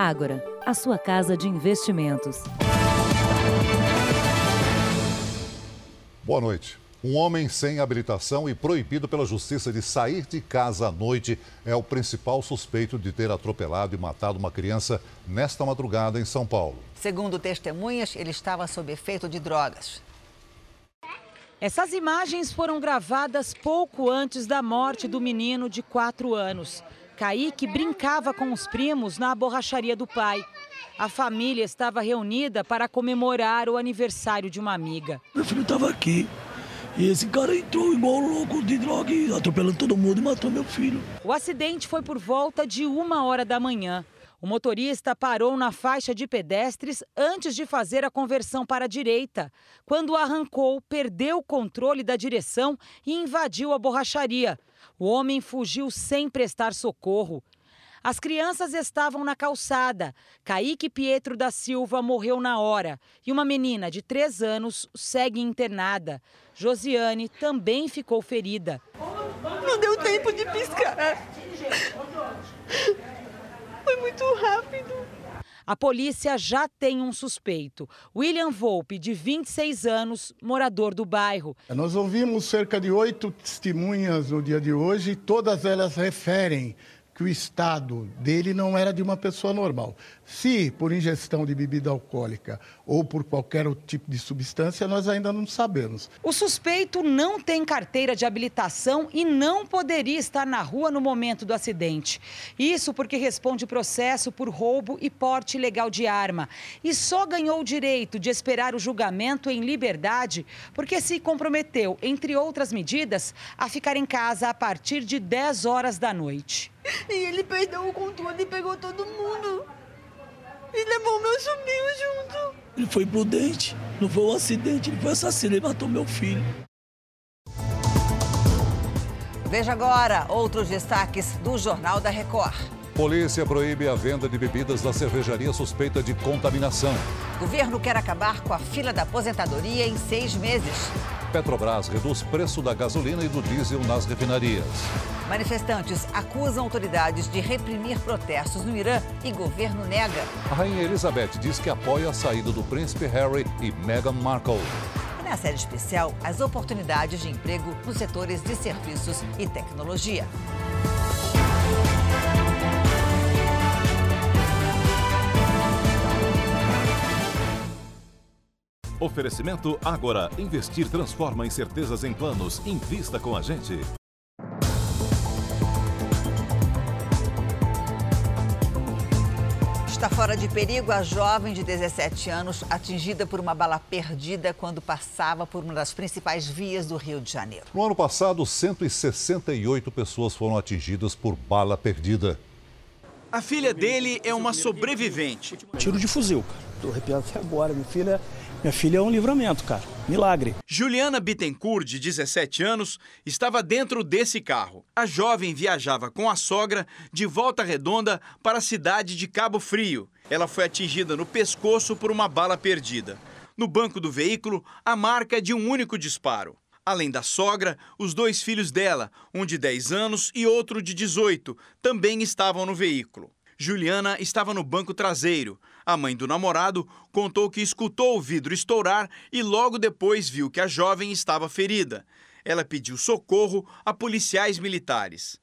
Ágora, a sua casa de investimentos. Boa noite. Um homem sem habilitação e proibido pela justiça de sair de casa à noite é o principal suspeito de ter atropelado e matado uma criança nesta madrugada em São Paulo. Segundo testemunhas, ele estava sob efeito de drogas. Essas imagens foram gravadas pouco antes da morte do menino de 4 anos. Kaique brincava com os primos na borracharia do pai. A família estava reunida para comemorar o aniversário de uma amiga. Meu filho estava aqui. E esse cara entrou igual louco de droga, atropelando todo mundo e matou meu filho. O acidente foi por volta de uma hora da manhã. O motorista parou na faixa de pedestres antes de fazer a conversão para a direita. Quando arrancou, perdeu o controle da direção e invadiu a borracharia. O homem fugiu sem prestar socorro. As crianças estavam na calçada. Kaique Pietro da Silva morreu na hora e uma menina de três anos segue internada. Josiane também ficou ferida. Não deu tempo de piscar. Foi muito rápido. A polícia já tem um suspeito. William Volpe, de 26 anos, morador do bairro. Nós ouvimos cerca de oito testemunhas no dia de hoje, todas elas referem que o estado dele não era de uma pessoa normal. Se por ingestão de bebida alcoólica ou por qualquer outro tipo de substância, nós ainda não sabemos. O suspeito não tem carteira de habilitação e não poderia estar na rua no momento do acidente. Isso porque responde processo por roubo e porte ilegal de arma. E só ganhou o direito de esperar o julgamento em liberdade porque se comprometeu, entre outras medidas, a ficar em casa a partir de 10 horas da noite. E ele perdeu o controle e pegou todo mundo. E levou meu sobrinho junto. Ele foi prudente, não foi um acidente, ele foi assassino, ele matou meu filho. Veja agora outros destaques do Jornal da Record. Polícia proíbe a venda de bebidas da cervejaria suspeita de contaminação. Governo quer acabar com a fila da aposentadoria em seis meses. Petrobras reduz preço da gasolina e do diesel nas refinarias. Manifestantes acusam autoridades de reprimir protestos no Irã e governo nega. A rainha Elizabeth diz que apoia a saída do príncipe Harry e Meghan Markle. E na série especial, as oportunidades de emprego nos setores de serviços e tecnologia. Oferecimento Agora. Investir transforma incertezas em planos. Invista com a gente. Está fora de perigo a jovem de 17 anos atingida por uma bala perdida quando passava por uma das principais vias do Rio de Janeiro. No ano passado, 168 pessoas foram atingidas por bala perdida. A filha dele é uma sobrevivente. Tiro de fuzil, cara. Tô arrepiado até agora. Minha filha, minha filha é um livramento, cara. Milagre. Juliana Bittencourt, de 17 anos, estava dentro desse carro. A jovem viajava com a sogra de volta redonda para a cidade de Cabo Frio. Ela foi atingida no pescoço por uma bala perdida. No banco do veículo, a marca de um único disparo. Além da sogra, os dois filhos dela, um de 10 anos e outro de 18, também estavam no veículo. Juliana estava no banco traseiro. A mãe do namorado contou que escutou o vidro estourar e logo depois viu que a jovem estava ferida. Ela pediu socorro a policiais militares.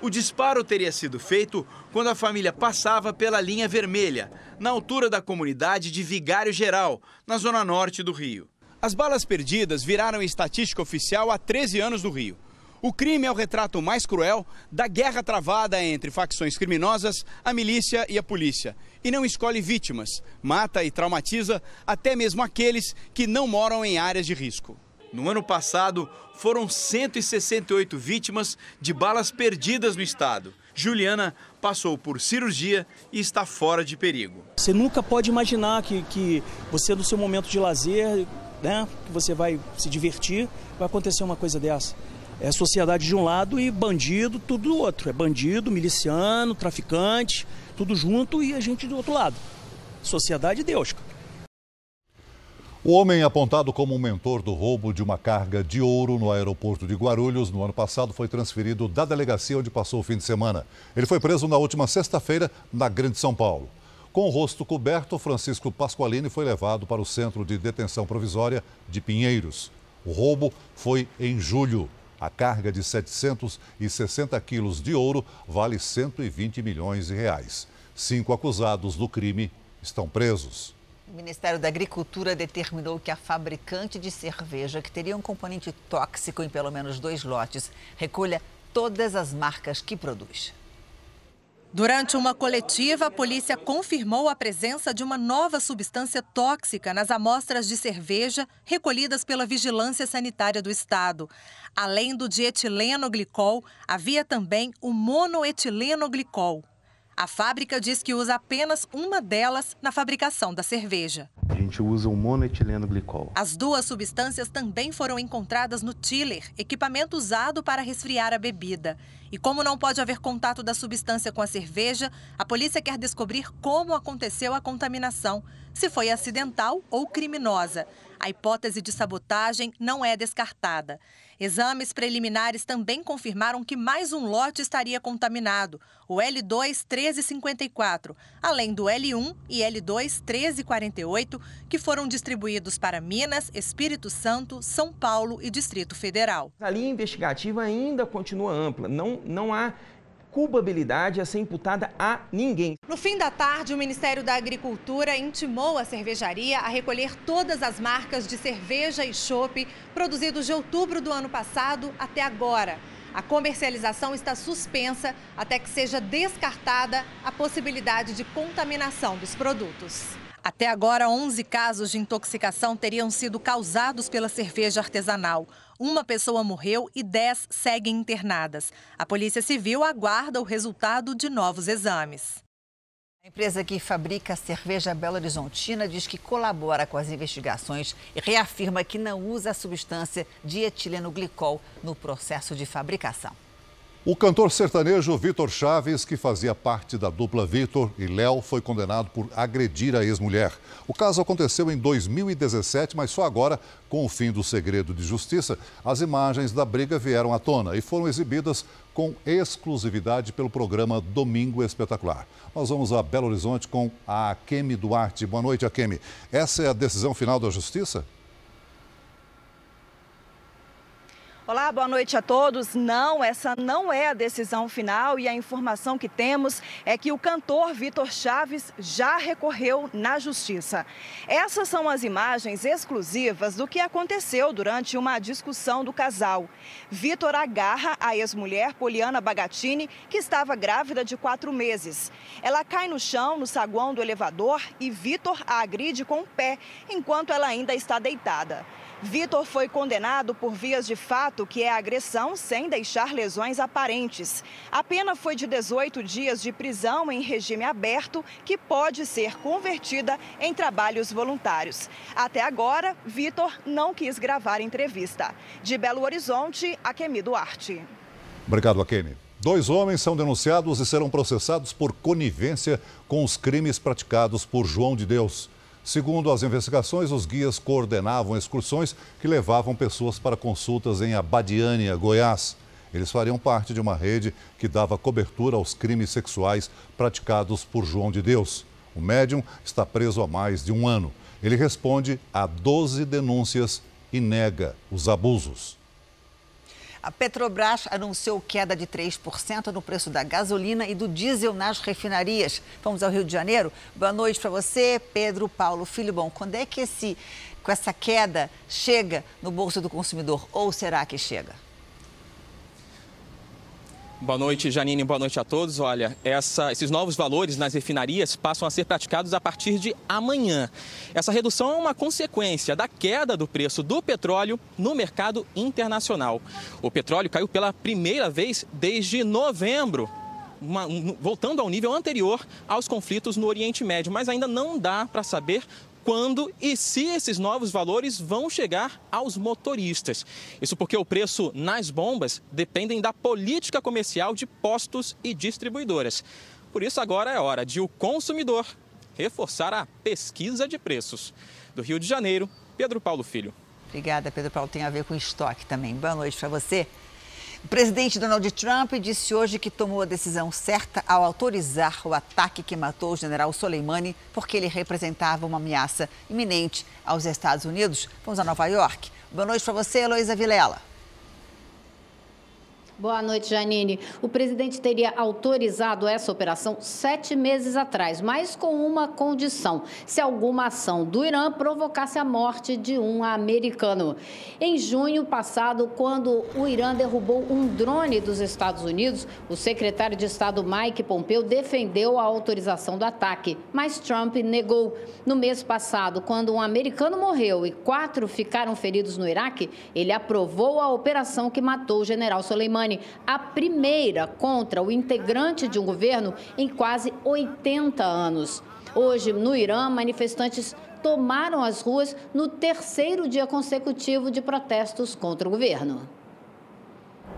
O disparo teria sido feito quando a família passava pela linha vermelha, na altura da comunidade de Vigário Geral, na zona norte do Rio. As balas perdidas viraram estatística oficial há 13 anos no Rio. O crime é o retrato mais cruel da guerra travada entre facções criminosas, a milícia e a polícia. E não escolhe vítimas, mata e traumatiza até mesmo aqueles que não moram em áreas de risco. No ano passado, foram 168 vítimas de balas perdidas no estado. Juliana passou por cirurgia e está fora de perigo. Você nunca pode imaginar que, que você, no seu momento de lazer, né, que você vai se divertir, vai acontecer uma coisa dessa. É sociedade de um lado e bandido, tudo do outro. É bandido, miliciano, traficante, tudo junto e a gente do outro lado. Sociedade Deus. O homem apontado como um mentor do roubo de uma carga de ouro no aeroporto de Guarulhos no ano passado foi transferido da delegacia onde passou o fim de semana. Ele foi preso na última sexta-feira na Grande São Paulo. Com o rosto coberto, Francisco Pasqualini foi levado para o centro de detenção provisória de Pinheiros. O roubo foi em julho. A carga de 760 quilos de ouro vale 120 milhões de reais. Cinco acusados do crime estão presos. O Ministério da Agricultura determinou que a fabricante de cerveja, que teria um componente tóxico em pelo menos dois lotes, recolha todas as marcas que produz. Durante uma coletiva, a polícia confirmou a presença de uma nova substância tóxica nas amostras de cerveja recolhidas pela Vigilância Sanitária do Estado. Além do dietilenoglicol, havia também o monoetilenoglicol. A fábrica diz que usa apenas uma delas na fabricação da cerveja. A gente usa o monoetileno glicol. As duas substâncias também foram encontradas no chiller, equipamento usado para resfriar a bebida. E como não pode haver contato da substância com a cerveja, a polícia quer descobrir como aconteceu a contaminação, se foi acidental ou criminosa. A hipótese de sabotagem não é descartada. Exames preliminares também confirmaram que mais um lote estaria contaminado, o L2 1354, além do L1 e L2 1348, que foram distribuídos para Minas, Espírito Santo, São Paulo e Distrito Federal. A linha investigativa ainda continua ampla, não, não há culpabilidade a ser imputada a ninguém. No fim da tarde, o Ministério da Agricultura intimou a cervejaria a recolher todas as marcas de cerveja e chopp produzidos de outubro do ano passado até agora. A comercialização está suspensa até que seja descartada a possibilidade de contaminação dos produtos. Até agora, 11 casos de intoxicação teriam sido causados pela cerveja artesanal. Uma pessoa morreu e 10 seguem internadas. A Polícia Civil aguarda o resultado de novos exames. A empresa que fabrica a cerveja Belo Horizontina diz que colabora com as investigações e reafirma que não usa a substância dietileno-glicol no processo de fabricação. O cantor sertanejo Vitor Chaves, que fazia parte da dupla Vitor e Léo, foi condenado por agredir a ex-mulher. O caso aconteceu em 2017, mas só agora, com o fim do segredo de justiça, as imagens da briga vieram à tona e foram exibidas com exclusividade pelo programa Domingo Espetacular. Nós vamos a Belo Horizonte com a Akemi Duarte. Boa noite, Akemi. Essa é a decisão final da justiça? Olá, boa noite a todos. Não, essa não é a decisão final e a informação que temos é que o cantor Vitor Chaves já recorreu na justiça. Essas são as imagens exclusivas do que aconteceu durante uma discussão do casal. Vitor agarra a ex-mulher Poliana Bagatini, que estava grávida de quatro meses. Ela cai no chão, no saguão do elevador, e Vitor a agride com o pé, enquanto ela ainda está deitada. Vitor foi condenado por vias de fato, que é agressão sem deixar lesões aparentes. A pena foi de 18 dias de prisão em regime aberto, que pode ser convertida em trabalhos voluntários. Até agora, Vitor não quis gravar entrevista. De Belo Horizonte, Akemi Duarte. Obrigado, Akemi. Dois homens são denunciados e serão processados por conivência com os crimes praticados por João de Deus. Segundo as investigações, os guias coordenavam excursões que levavam pessoas para consultas em Abadiânia, Goiás. Eles fariam parte de uma rede que dava cobertura aos crimes sexuais praticados por João de Deus. O médium está preso há mais de um ano. Ele responde a 12 denúncias e nega os abusos. A Petrobras anunciou queda de 3% no preço da gasolina e do diesel nas refinarias. Vamos ao Rio de Janeiro? Boa noite para você, Pedro Paulo Filho. Bom, quando é que esse, com essa queda chega no bolso do consumidor? Ou será que chega? Boa noite, Janine. Boa noite a todos. Olha, essa, esses novos valores nas refinarias passam a ser praticados a partir de amanhã. Essa redução é uma consequência da queda do preço do petróleo no mercado internacional. O petróleo caiu pela primeira vez desde novembro uma, um, voltando ao nível anterior aos conflitos no Oriente Médio, mas ainda não dá para saber quando e se esses novos valores vão chegar aos motoristas. Isso porque o preço nas bombas dependem da política comercial de postos e distribuidoras. Por isso, agora é hora de o consumidor reforçar a pesquisa de preços. Do Rio de Janeiro, Pedro Paulo Filho. Obrigada, Pedro Paulo. Tem a ver com estoque também. Boa noite para você. O presidente Donald Trump disse hoje que tomou a decisão certa ao autorizar o ataque que matou o general Soleimani, porque ele representava uma ameaça iminente aos Estados Unidos. Vamos a Nova York. Boa noite para você, Heloísa Vilela. Boa noite, Janine. O presidente teria autorizado essa operação sete meses atrás, mas com uma condição: se alguma ação do Irã provocasse a morte de um americano. Em junho passado, quando o Irã derrubou um drone dos Estados Unidos, o secretário de Estado Mike Pompeo defendeu a autorização do ataque, mas Trump negou. No mês passado, quando um americano morreu e quatro ficaram feridos no Iraque, ele aprovou a operação que matou o general Soleimani a primeira contra o integrante de um governo em quase 80 anos. Hoje, no Irã, manifestantes tomaram as ruas no terceiro dia consecutivo de protestos contra o governo.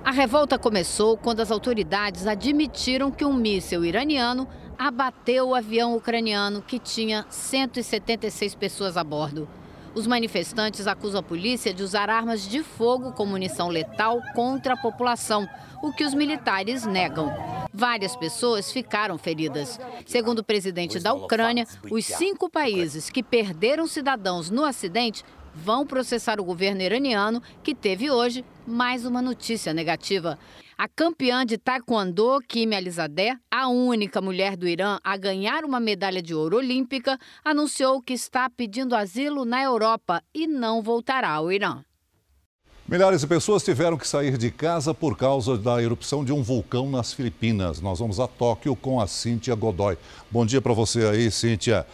A revolta começou quando as autoridades admitiram que um míssil iraniano abateu o avião ucraniano que tinha 176 pessoas a bordo. Os manifestantes acusam a polícia de usar armas de fogo com munição letal contra a população, o que os militares negam. Várias pessoas ficaram feridas. Segundo o presidente da Ucrânia, os cinco países que perderam cidadãos no acidente vão processar o governo iraniano, que teve hoje mais uma notícia negativa. A campeã de taekwondo, Kim Alizadeh, a única mulher do Irã a ganhar uma medalha de ouro olímpica, anunciou que está pedindo asilo na Europa e não voltará ao Irã. Milhares de pessoas tiveram que sair de casa por causa da erupção de um vulcão nas Filipinas. Nós vamos a Tóquio com a Cíntia Godoy. Bom dia para você aí, Cíntia.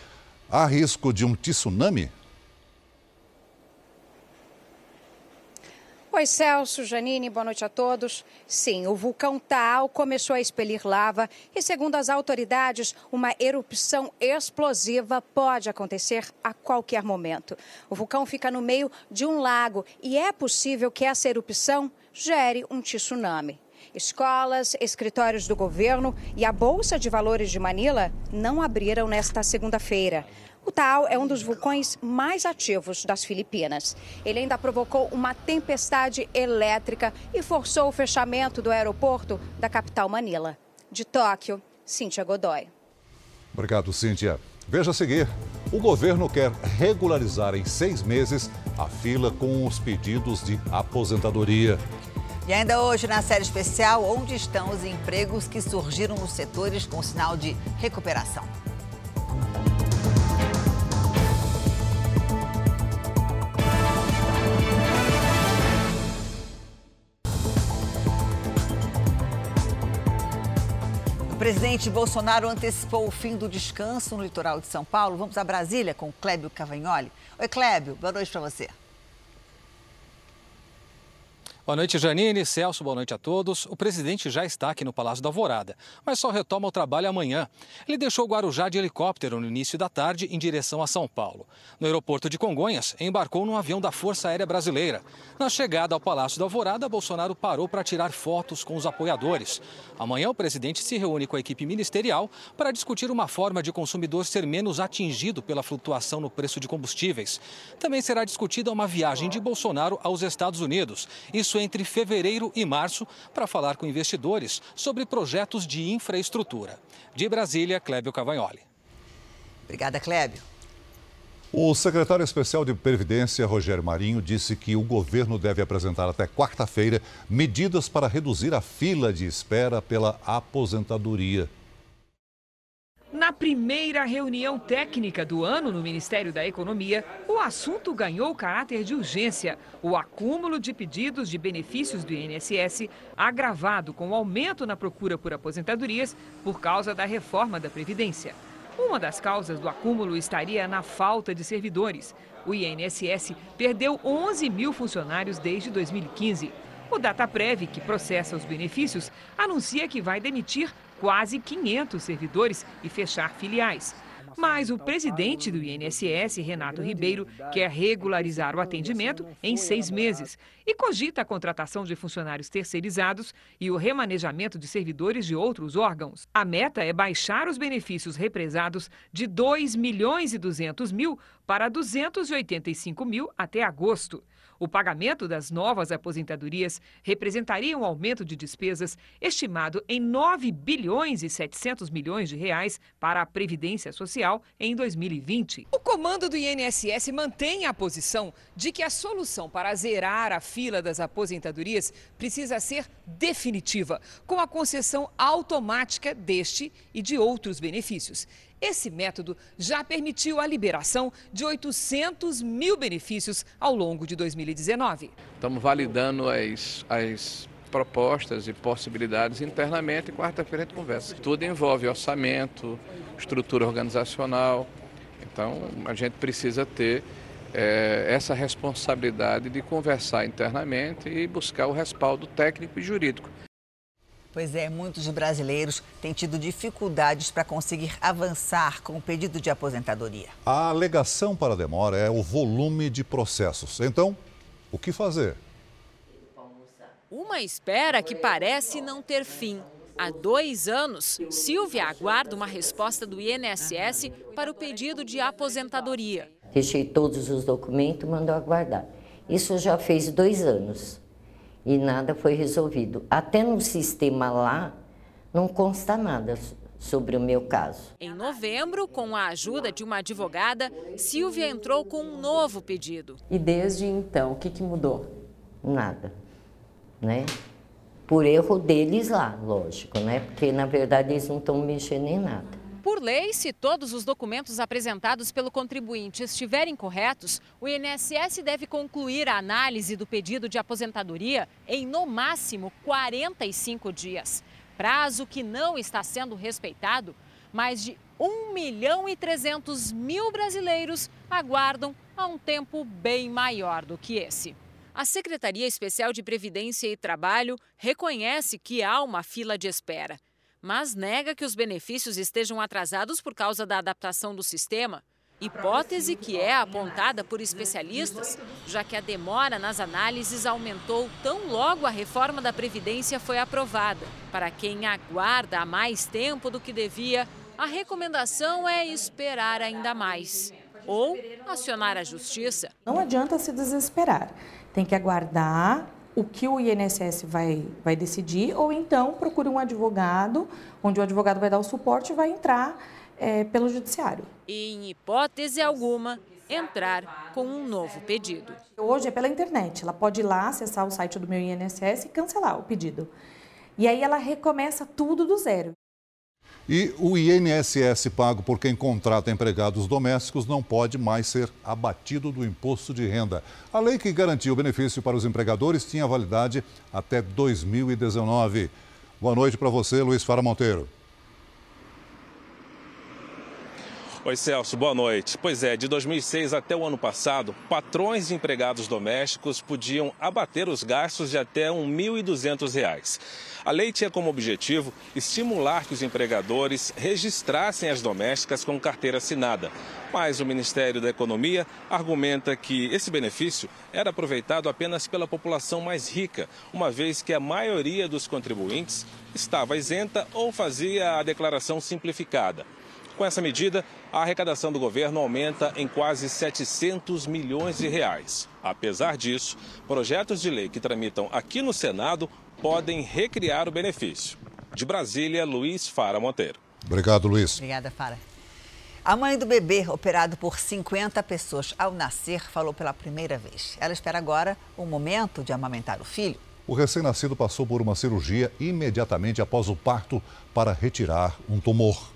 Há risco de um tsunami? Oi, Celso, Janine, boa noite a todos. Sim, o vulcão Taal começou a expelir lava e, segundo as autoridades, uma erupção explosiva pode acontecer a qualquer momento. O vulcão fica no meio de um lago e é possível que essa erupção gere um tsunami. Escolas, escritórios do governo e a Bolsa de Valores de Manila não abriram nesta segunda-feira. O Taal é um dos vulcões mais ativos das Filipinas. Ele ainda provocou uma tempestade elétrica e forçou o fechamento do aeroporto da capital Manila. De Tóquio, Cíntia Godoy. Obrigado, Cíntia. Veja a seguir. O governo quer regularizar em seis meses a fila com os pedidos de aposentadoria. E ainda hoje, na série especial, onde estão os empregos que surgiram nos setores com sinal de recuperação? Presidente Bolsonaro antecipou o fim do descanso no litoral de São Paulo. Vamos a Brasília com Clébio Cavagnoli. Oi, Clébio, boa noite para você. Boa noite, Janine. Celso, boa noite a todos. O presidente já está aqui no Palácio da Alvorada, mas só retoma o trabalho amanhã. Ele deixou Guarujá de helicóptero no início da tarde em direção a São Paulo. No aeroporto de Congonhas, embarcou num avião da Força Aérea Brasileira. Na chegada ao Palácio da Alvorada, Bolsonaro parou para tirar fotos com os apoiadores. Amanhã, o presidente se reúne com a equipe ministerial para discutir uma forma de consumidor ser menos atingido pela flutuação no preço de combustíveis. Também será discutida uma viagem de Bolsonaro aos Estados Unidos. Isso entre fevereiro e março para falar com investidores sobre projetos de infraestrutura. De Brasília, Clébio Cavagnoli. Obrigada, Clébio. O secretário especial de Previdência, Rogério Marinho, disse que o governo deve apresentar até quarta-feira medidas para reduzir a fila de espera pela aposentadoria. Na primeira reunião técnica do ano no Ministério da Economia, o assunto ganhou caráter de urgência. O acúmulo de pedidos de benefícios do INSS, agravado com o aumento na procura por aposentadorias por causa da reforma da Previdência. Uma das causas do acúmulo estaria na falta de servidores. O INSS perdeu 11 mil funcionários desde 2015. O Dataprev, que processa os benefícios, anuncia que vai demitir quase 500 servidores e fechar filiais. Mas o presidente do INSS, Renato Ribeiro, quer regularizar o atendimento em seis meses e cogita a contratação de funcionários terceirizados e o remanejamento de servidores de outros órgãos. A meta é baixar os benefícios represados de 2 milhões e 200 mil para 285 mil até agosto. O pagamento das novas aposentadorias representaria um aumento de despesas estimado em 9 bilhões e 700 milhões de reais para a Previdência Social em 2020. O comando do INSS mantém a posição de que a solução para zerar a fila das aposentadorias precisa ser definitiva, com a concessão automática deste e de outros benefícios. Esse método já permitiu a liberação de 800 mil benefícios ao longo de 2019. Estamos validando as, as propostas e possibilidades internamente e quarta-feira a gente conversa. Tudo envolve orçamento, estrutura organizacional. Então a gente precisa ter é, essa responsabilidade de conversar internamente e buscar o respaldo técnico e jurídico. Pois é, muitos brasileiros têm tido dificuldades para conseguir avançar com o pedido de aposentadoria. A alegação para a demora é o volume de processos. Então, o que fazer? Uma espera que parece não ter fim. Há dois anos, Silvia aguarda uma resposta do INSS para o pedido de aposentadoria. Deixei todos os documentos, mandou aguardar. Isso já fez dois anos e nada foi resolvido. Até no sistema lá não consta nada sobre o meu caso. Em novembro, com a ajuda de uma advogada, Silvia entrou com um novo pedido. E desde então, o que, que mudou? Nada, né? Por erro deles lá, lógico, né? Porque na verdade eles não estão mexendo em nada. Por lei, se todos os documentos apresentados pelo contribuinte estiverem corretos, o INSS deve concluir a análise do pedido de aposentadoria em, no máximo, 45 dias. Prazo que não está sendo respeitado. Mais de 1 milhão e 300 mil brasileiros aguardam há um tempo bem maior do que esse. A Secretaria Especial de Previdência e Trabalho reconhece que há uma fila de espera mas nega que os benefícios estejam atrasados por causa da adaptação do sistema. Hipótese que é apontada por especialistas, já que a demora nas análises aumentou tão logo a reforma da Previdência foi aprovada. Para quem aguarda há mais tempo do que devia, a recomendação é esperar ainda mais ou acionar a justiça. Não adianta se desesperar, tem que aguardar o que o INSS vai, vai decidir, ou então procure um advogado, onde o advogado vai dar o suporte e vai entrar é, pelo judiciário. Em hipótese alguma, entrar com um novo pedido. Hoje é pela internet, ela pode ir lá, acessar o site do meu INSS e cancelar o pedido. E aí ela recomeça tudo do zero. E o INSS pago por quem contrata empregados domésticos não pode mais ser abatido do imposto de renda. A lei que garantia o benefício para os empregadores tinha validade até 2019. Boa noite para você, Luiz Fara Monteiro. Oi, Celso, boa noite. Pois é, de 2006 até o ano passado, patrões de empregados domésticos podiam abater os gastos de até R$ 1.200. A lei tinha como objetivo estimular que os empregadores registrassem as domésticas com carteira assinada. Mas o Ministério da Economia argumenta que esse benefício era aproveitado apenas pela população mais rica, uma vez que a maioria dos contribuintes estava isenta ou fazia a declaração simplificada. Com essa medida, a arrecadação do governo aumenta em quase 700 milhões de reais. Apesar disso, projetos de lei que tramitam aqui no Senado podem recriar o benefício. De Brasília, Luiz Fara Monteiro. Obrigado, Luiz. Obrigada, Fara. A mãe do bebê, operado por 50 pessoas ao nascer, falou pela primeira vez. Ela espera agora o momento de amamentar o filho. O recém-nascido passou por uma cirurgia imediatamente após o parto para retirar um tumor.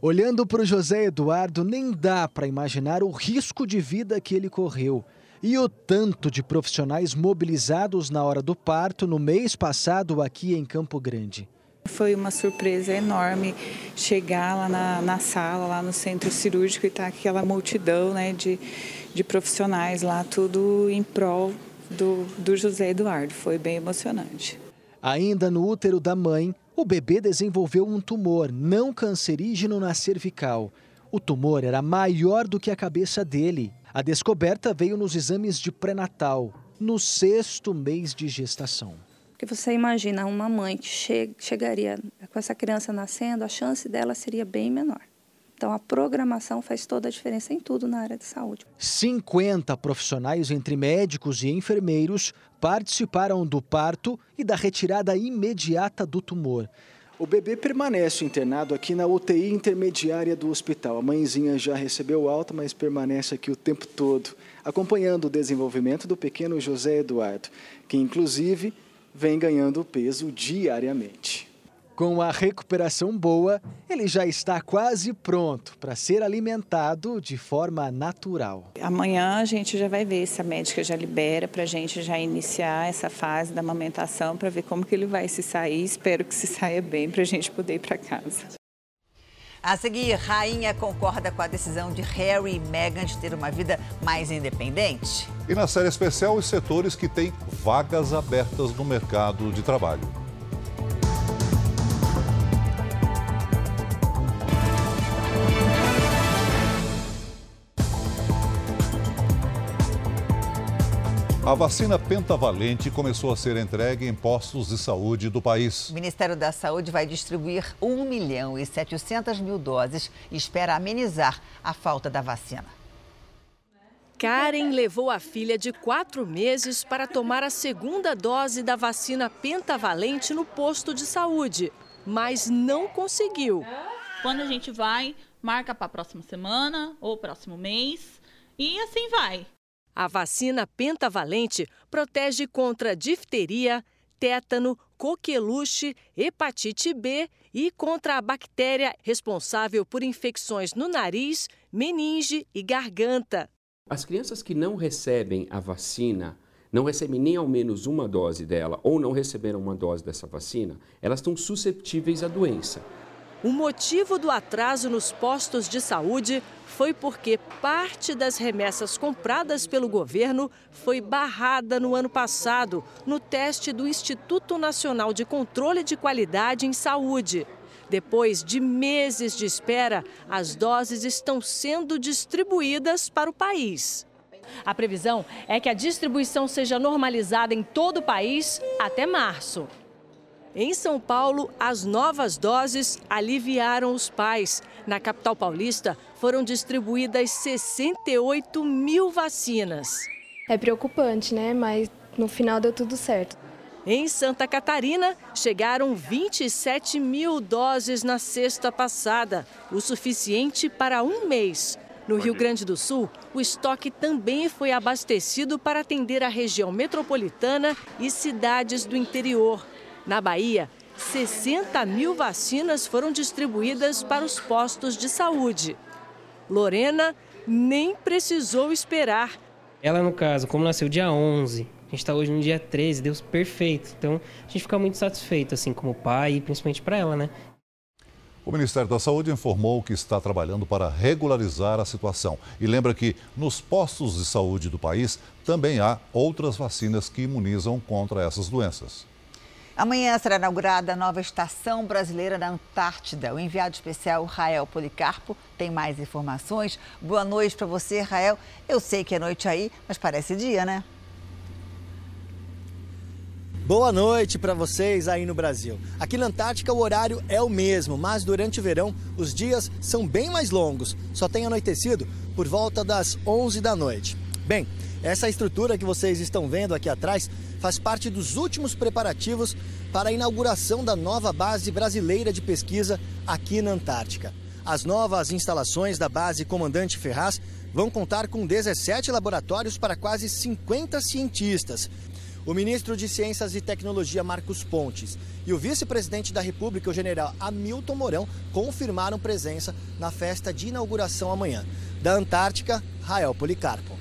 Olhando para o José Eduardo, nem dá para imaginar o risco de vida que ele correu. E o tanto de profissionais mobilizados na hora do parto no mês passado aqui em Campo Grande. Foi uma surpresa enorme chegar lá na, na sala, lá no centro cirúrgico e estar tá aquela multidão né, de, de profissionais lá, tudo em prol do, do José Eduardo. Foi bem emocionante. Ainda no útero da mãe, o bebê desenvolveu um tumor não cancerígeno na cervical. O tumor era maior do que a cabeça dele. A descoberta veio nos exames de pré-natal, no sexto mês de gestação. Porque você imagina uma mãe que che chegaria com essa criança nascendo, a chance dela seria bem menor. Então, a programação faz toda a diferença em tudo na área de saúde. 50 profissionais, entre médicos e enfermeiros, participaram do parto e da retirada imediata do tumor. O bebê permanece internado aqui na UTI intermediária do hospital. A mãezinha já recebeu alta, mas permanece aqui o tempo todo, acompanhando o desenvolvimento do pequeno José Eduardo, que inclusive vem ganhando peso diariamente. Com a recuperação boa, ele já está quase pronto para ser alimentado de forma natural. Amanhã a gente já vai ver se a médica já libera para a gente já iniciar essa fase da amamentação para ver como que ele vai se sair. Espero que se saia bem para a gente poder ir para casa. A seguir, Rainha concorda com a decisão de Harry e Meghan de ter uma vida mais independente. E na série especial, os setores que têm vagas abertas no mercado de trabalho. A vacina pentavalente começou a ser entregue em postos de saúde do país. O Ministério da Saúde vai distribuir 1 milhão e 700 mil doses e espera amenizar a falta da vacina. Karen levou a filha de quatro meses para tomar a segunda dose da vacina pentavalente no posto de saúde, mas não conseguiu. Quando a gente vai, marca para a próxima semana ou próximo mês e assim vai. A vacina pentavalente protege contra difteria, tétano, coqueluche, hepatite B e contra a bactéria responsável por infecções no nariz, meninge e garganta. As crianças que não recebem a vacina, não recebem nem ao menos uma dose dela ou não receberam uma dose dessa vacina, elas estão susceptíveis à doença. O motivo do atraso nos postos de saúde foi porque parte das remessas compradas pelo governo foi barrada no ano passado no teste do Instituto Nacional de Controle de Qualidade em Saúde. Depois de meses de espera, as doses estão sendo distribuídas para o país. A previsão é que a distribuição seja normalizada em todo o país até março. Em São Paulo, as novas doses aliviaram os pais. Na capital paulista, foram distribuídas 68 mil vacinas. É preocupante, né? Mas no final deu tudo certo. Em Santa Catarina, chegaram 27 mil doses na sexta passada, o suficiente para um mês. No Rio Grande do Sul, o estoque também foi abastecido para atender a região metropolitana e cidades do interior. Na Bahia, 60 mil vacinas foram distribuídas para os postos de saúde. Lorena nem precisou esperar. Ela, no caso, como nasceu dia 11, a gente está hoje no dia 13, deu perfeito. Então, a gente fica muito satisfeito, assim, como pai e principalmente para ela, né? O Ministério da Saúde informou que está trabalhando para regularizar a situação e lembra que nos postos de saúde do país também há outras vacinas que imunizam contra essas doenças. Amanhã será inaugurada a nova estação brasileira na Antártida. O enviado especial Rael Policarpo tem mais informações. Boa noite para você, Rael. Eu sei que é noite aí, mas parece dia, né? Boa noite para vocês aí no Brasil. Aqui na Antártica o horário é o mesmo, mas durante o verão os dias são bem mais longos. Só tem anoitecido por volta das 11 da noite. Bem, essa estrutura que vocês estão vendo aqui atrás faz parte dos últimos preparativos para a inauguração da nova base brasileira de pesquisa aqui na Antártica. As novas instalações da base Comandante Ferraz vão contar com 17 laboratórios para quase 50 cientistas. O ministro de Ciências e Tecnologia, Marcos Pontes, e o vice-presidente da República, o general Hamilton Mourão, confirmaram presença na festa de inauguração amanhã. Da Antártica, Rael Policarpo.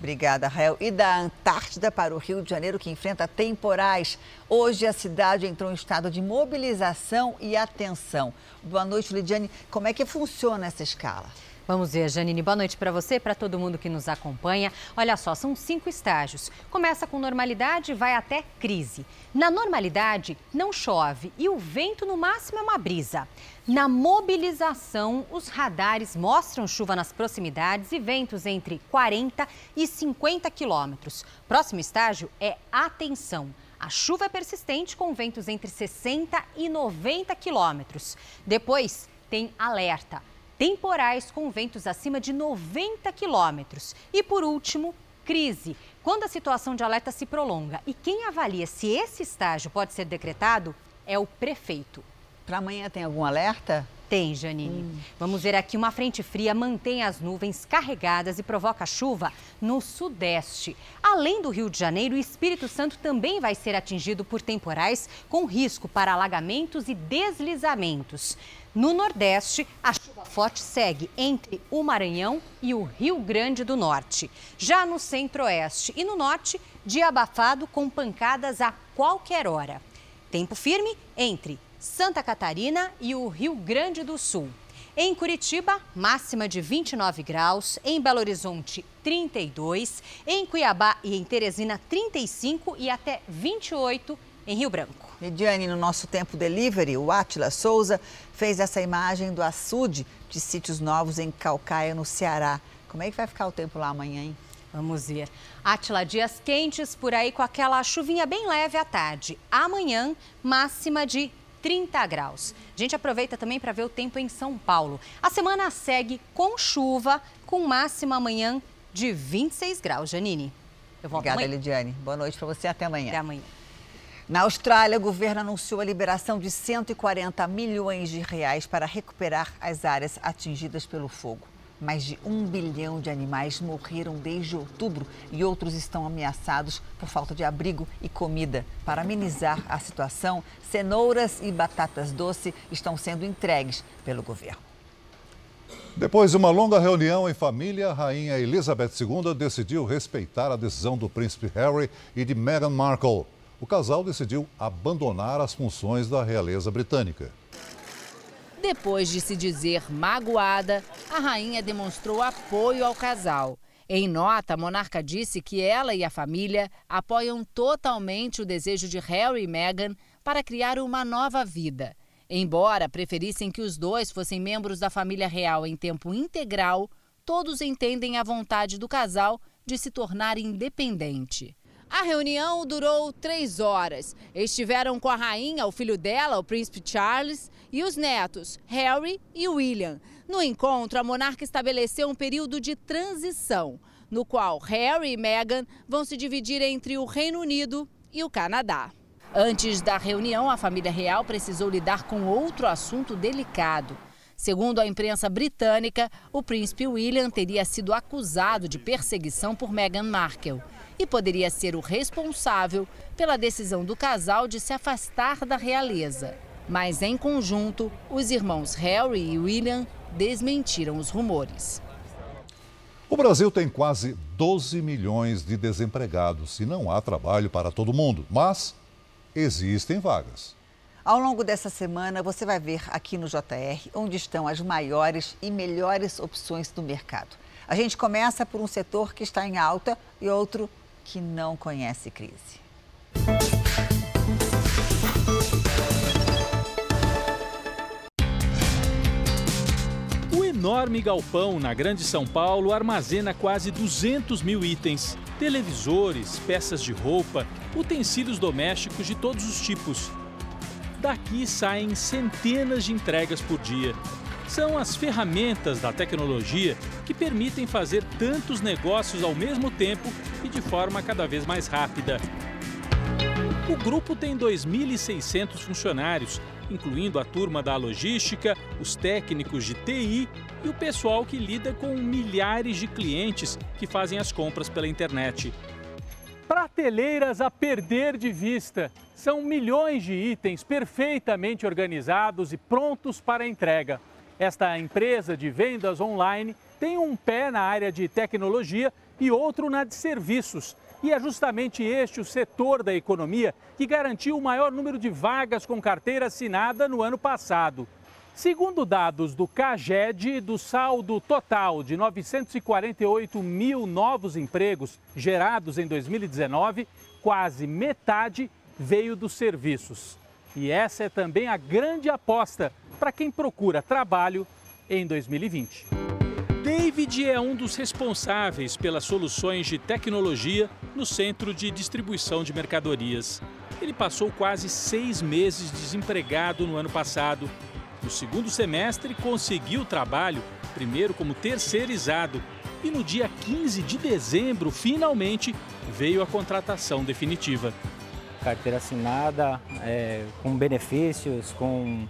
Obrigada, Rael. E da Antártida para o Rio de Janeiro, que enfrenta temporais. Hoje a cidade entrou em estado de mobilização e atenção. Boa noite, Lidiane. Como é que funciona essa escala? Vamos ver, Janine. Boa noite para você, para todo mundo que nos acompanha. Olha só, são cinco estágios. Começa com normalidade e vai até crise. Na normalidade, não chove e o vento no máximo é uma brisa. Na mobilização, os radares mostram chuva nas proximidades e ventos entre 40 e 50 quilômetros. Próximo estágio é atenção. A chuva é persistente com ventos entre 60 e 90 quilômetros. Depois tem alerta temporais com ventos acima de 90 quilômetros. E por último, crise, quando a situação de alerta se prolonga. E quem avalia se esse estágio pode ser decretado é o prefeito. Para amanhã tem algum alerta? Tem, Janine. Hum. Vamos ver aqui, uma frente fria mantém as nuvens carregadas e provoca chuva no sudeste. Além do Rio de Janeiro, o Espírito Santo também vai ser atingido por temporais com risco para alagamentos e deslizamentos. No Nordeste, a chuva forte segue entre o Maranhão e o Rio Grande do Norte. Já no Centro-Oeste e no Norte, dia abafado com pancadas a qualquer hora. Tempo firme entre Santa Catarina e o Rio Grande do Sul. Em Curitiba, máxima de 29 graus. Em Belo Horizonte, 32. Em Cuiabá e em Teresina, 35 e até 28 em Rio Branco. Lidiane, no nosso tempo delivery, o Atila Souza fez essa imagem do açude de sítios novos em Calcaia, no Ceará. Como é que vai ficar o tempo lá amanhã, hein? Vamos ver. Atila, dias quentes por aí com aquela chuvinha bem leve à tarde. Amanhã, máxima de 30 graus. A gente aproveita também para ver o tempo em São Paulo. A semana segue com chuva, com máxima amanhã de 26 graus. Janine, eu volto Obrigada, amanhã. Lidiane. Boa noite para você. Até amanhã. Até amanhã. Na Austrália, o governo anunciou a liberação de 140 milhões de reais para recuperar as áreas atingidas pelo fogo. Mais de um bilhão de animais morreram desde outubro e outros estão ameaçados por falta de abrigo e comida. Para amenizar a situação, cenouras e batatas doce estão sendo entregues pelo governo. Depois de uma longa reunião em família, a rainha Elizabeth II decidiu respeitar a decisão do príncipe Harry e de Meghan Markle. O casal decidiu abandonar as funções da realeza britânica. Depois de se dizer magoada, a rainha demonstrou apoio ao casal. Em nota, a monarca disse que ela e a família apoiam totalmente o desejo de Harry e Meghan para criar uma nova vida. Embora preferissem que os dois fossem membros da família real em tempo integral, todos entendem a vontade do casal de se tornar independente. A reunião durou três horas. Estiveram com a rainha, o filho dela, o príncipe Charles, e os netos, Harry e William. No encontro, a monarca estabeleceu um período de transição, no qual Harry e Meghan vão se dividir entre o Reino Unido e o Canadá. Antes da reunião, a família real precisou lidar com outro assunto delicado. Segundo a imprensa britânica, o príncipe William teria sido acusado de perseguição por Meghan Markle e poderia ser o responsável pela decisão do casal de se afastar da realeza. Mas, em conjunto, os irmãos Harry e William desmentiram os rumores. O Brasil tem quase 12 milhões de desempregados e não há trabalho para todo mundo, mas existem vagas. Ao longo dessa semana, você vai ver aqui no JR onde estão as maiores e melhores opções do mercado. A gente começa por um setor que está em alta e outro que não conhece crise. enorme galpão na Grande São Paulo armazena quase 200 mil itens: televisores, peças de roupa, utensílios domésticos de todos os tipos. Daqui saem centenas de entregas por dia. São as ferramentas da tecnologia que permitem fazer tantos negócios ao mesmo tempo e de forma cada vez mais rápida. O grupo tem 2.600 funcionários incluindo a turma da logística, os técnicos de TI e o pessoal que lida com milhares de clientes que fazem as compras pela internet. Prateleiras a perder de vista. São milhões de itens perfeitamente organizados e prontos para entrega. Esta empresa de vendas online tem um pé na área de tecnologia e outro na de serviços e é justamente este o setor da economia que garantiu o maior número de vagas com carteira assinada no ano passado. Segundo dados do CAGED, do saldo total de 948 mil novos empregos gerados em 2019, quase metade veio dos serviços. E essa é também a grande aposta para quem procura trabalho em 2020. David é um dos responsáveis pelas soluções de tecnologia no centro de distribuição de mercadorias. Ele passou quase seis meses desempregado no ano passado. No segundo semestre, conseguiu trabalho, primeiro como terceirizado, e no dia 15 de dezembro, finalmente, veio a contratação definitiva. Carteira assinada, é, com benefícios, com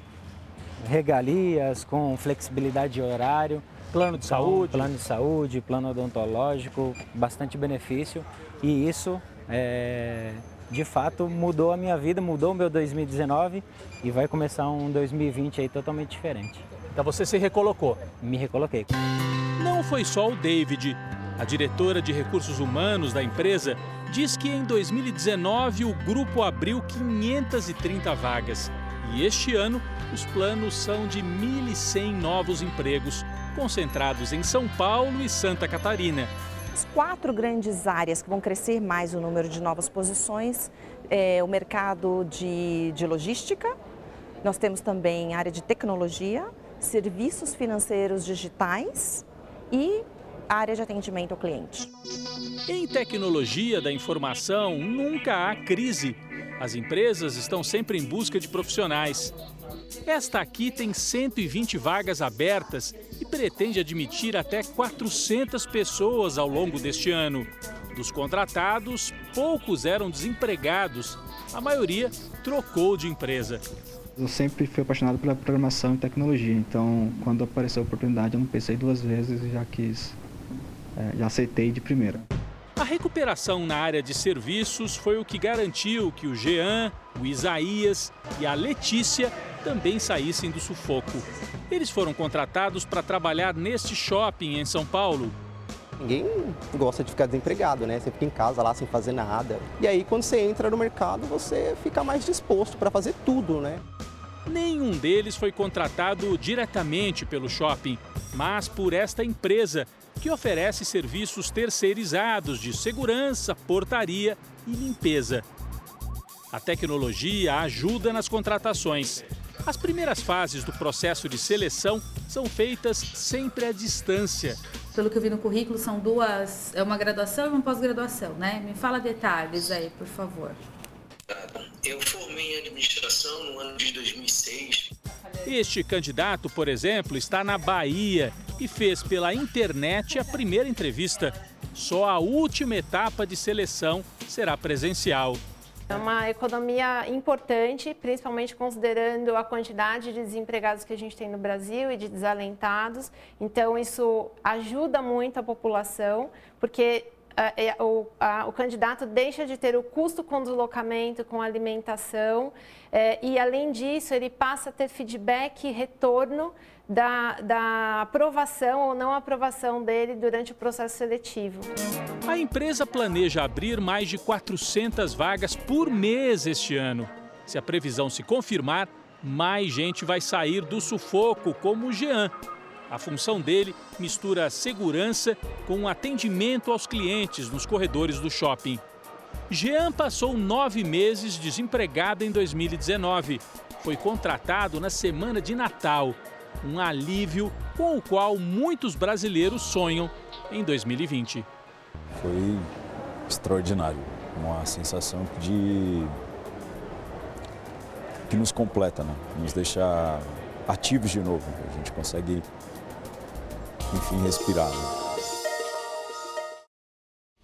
regalias, com flexibilidade de horário. Plano de saúde? Plano de saúde, plano odontológico, bastante benefício. E isso, é, de fato, mudou a minha vida, mudou o meu 2019 e vai começar um 2020 aí totalmente diferente. Então você se recolocou? Me recoloquei. Não foi só o David. A diretora de recursos humanos da empresa diz que em 2019 o grupo abriu 530 vagas. E este ano, os planos são de 1.100 novos empregos, concentrados em São Paulo e Santa Catarina. As quatro grandes áreas que vão crescer mais o número de novas posições é o mercado de, de logística, nós temos também área de tecnologia, serviços financeiros digitais e área de atendimento ao cliente. Em tecnologia da informação, nunca há crise. As empresas estão sempre em busca de profissionais. Esta aqui tem 120 vagas abertas e pretende admitir até 400 pessoas ao longo deste ano. Dos contratados, poucos eram desempregados. A maioria trocou de empresa. Eu sempre fui apaixonado pela programação e tecnologia, então quando apareceu a oportunidade eu não pensei duas vezes e já quis, é, já aceitei de primeira. A recuperação na área de serviços foi o que garantiu que o Jean, o Isaías e a Letícia também saíssem do sufoco. Eles foram contratados para trabalhar neste shopping em São Paulo. Ninguém gosta de ficar desempregado, né? Você fica em casa lá sem fazer nada. E aí, quando você entra no mercado, você fica mais disposto para fazer tudo, né? Nenhum deles foi contratado diretamente pelo shopping, mas por esta empresa que oferece serviços terceirizados de segurança, portaria e limpeza. A tecnologia ajuda nas contratações. As primeiras fases do processo de seleção são feitas sempre à distância. Pelo que eu vi no currículo, são duas, é uma graduação e uma pós-graduação, né? Me fala detalhes aí, por favor. Eu formei em administração no ano de 2006. Este candidato, por exemplo, está na Bahia e fez pela internet a primeira entrevista. Só a última etapa de seleção será presencial. É uma economia importante, principalmente considerando a quantidade de desempregados que a gente tem no Brasil e de desalentados. Então, isso ajuda muito a população, porque é, o, o, candidato deixa de ter o custo com deslocamento, com alimentação, é, e além disso, ele passa a ter feedback e retorno da, da aprovação ou não aprovação dele durante o processo seletivo. A empresa planeja abrir mais de 400 vagas por mês este ano. Se a previsão se confirmar, mais gente vai sair do sufoco, como o Jean. A função dele mistura segurança com atendimento aos clientes nos corredores do shopping. Jean passou nove meses desempregado em 2019. Foi contratado na semana de Natal um alívio com o qual muitos brasileiros sonham em 2020. Foi extraordinário, uma sensação de que nos completa, né? nos deixa ativos de novo. A gente consegue, enfim, respirar. Né?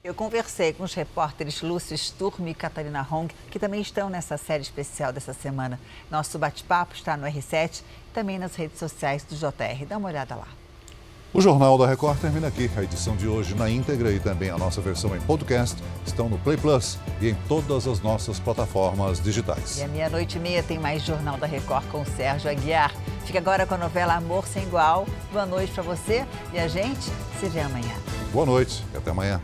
Eu conversei com os repórteres Lúcio Sturm e Catarina Hong, que também estão nessa série especial dessa semana. Nosso bate-papo está no R7 e também nas redes sociais do JR. Dá uma olhada lá. O Jornal da Record termina aqui. A edição de hoje na íntegra e também a nossa versão em podcast estão no Play Plus e em todas as nossas plataformas digitais. E à meia-noite e meia tem mais Jornal da Record com Sérgio Aguiar. Fica agora com a novela Amor Sem Igual. Boa noite para você e a gente se vê amanhã. Boa noite e até amanhã.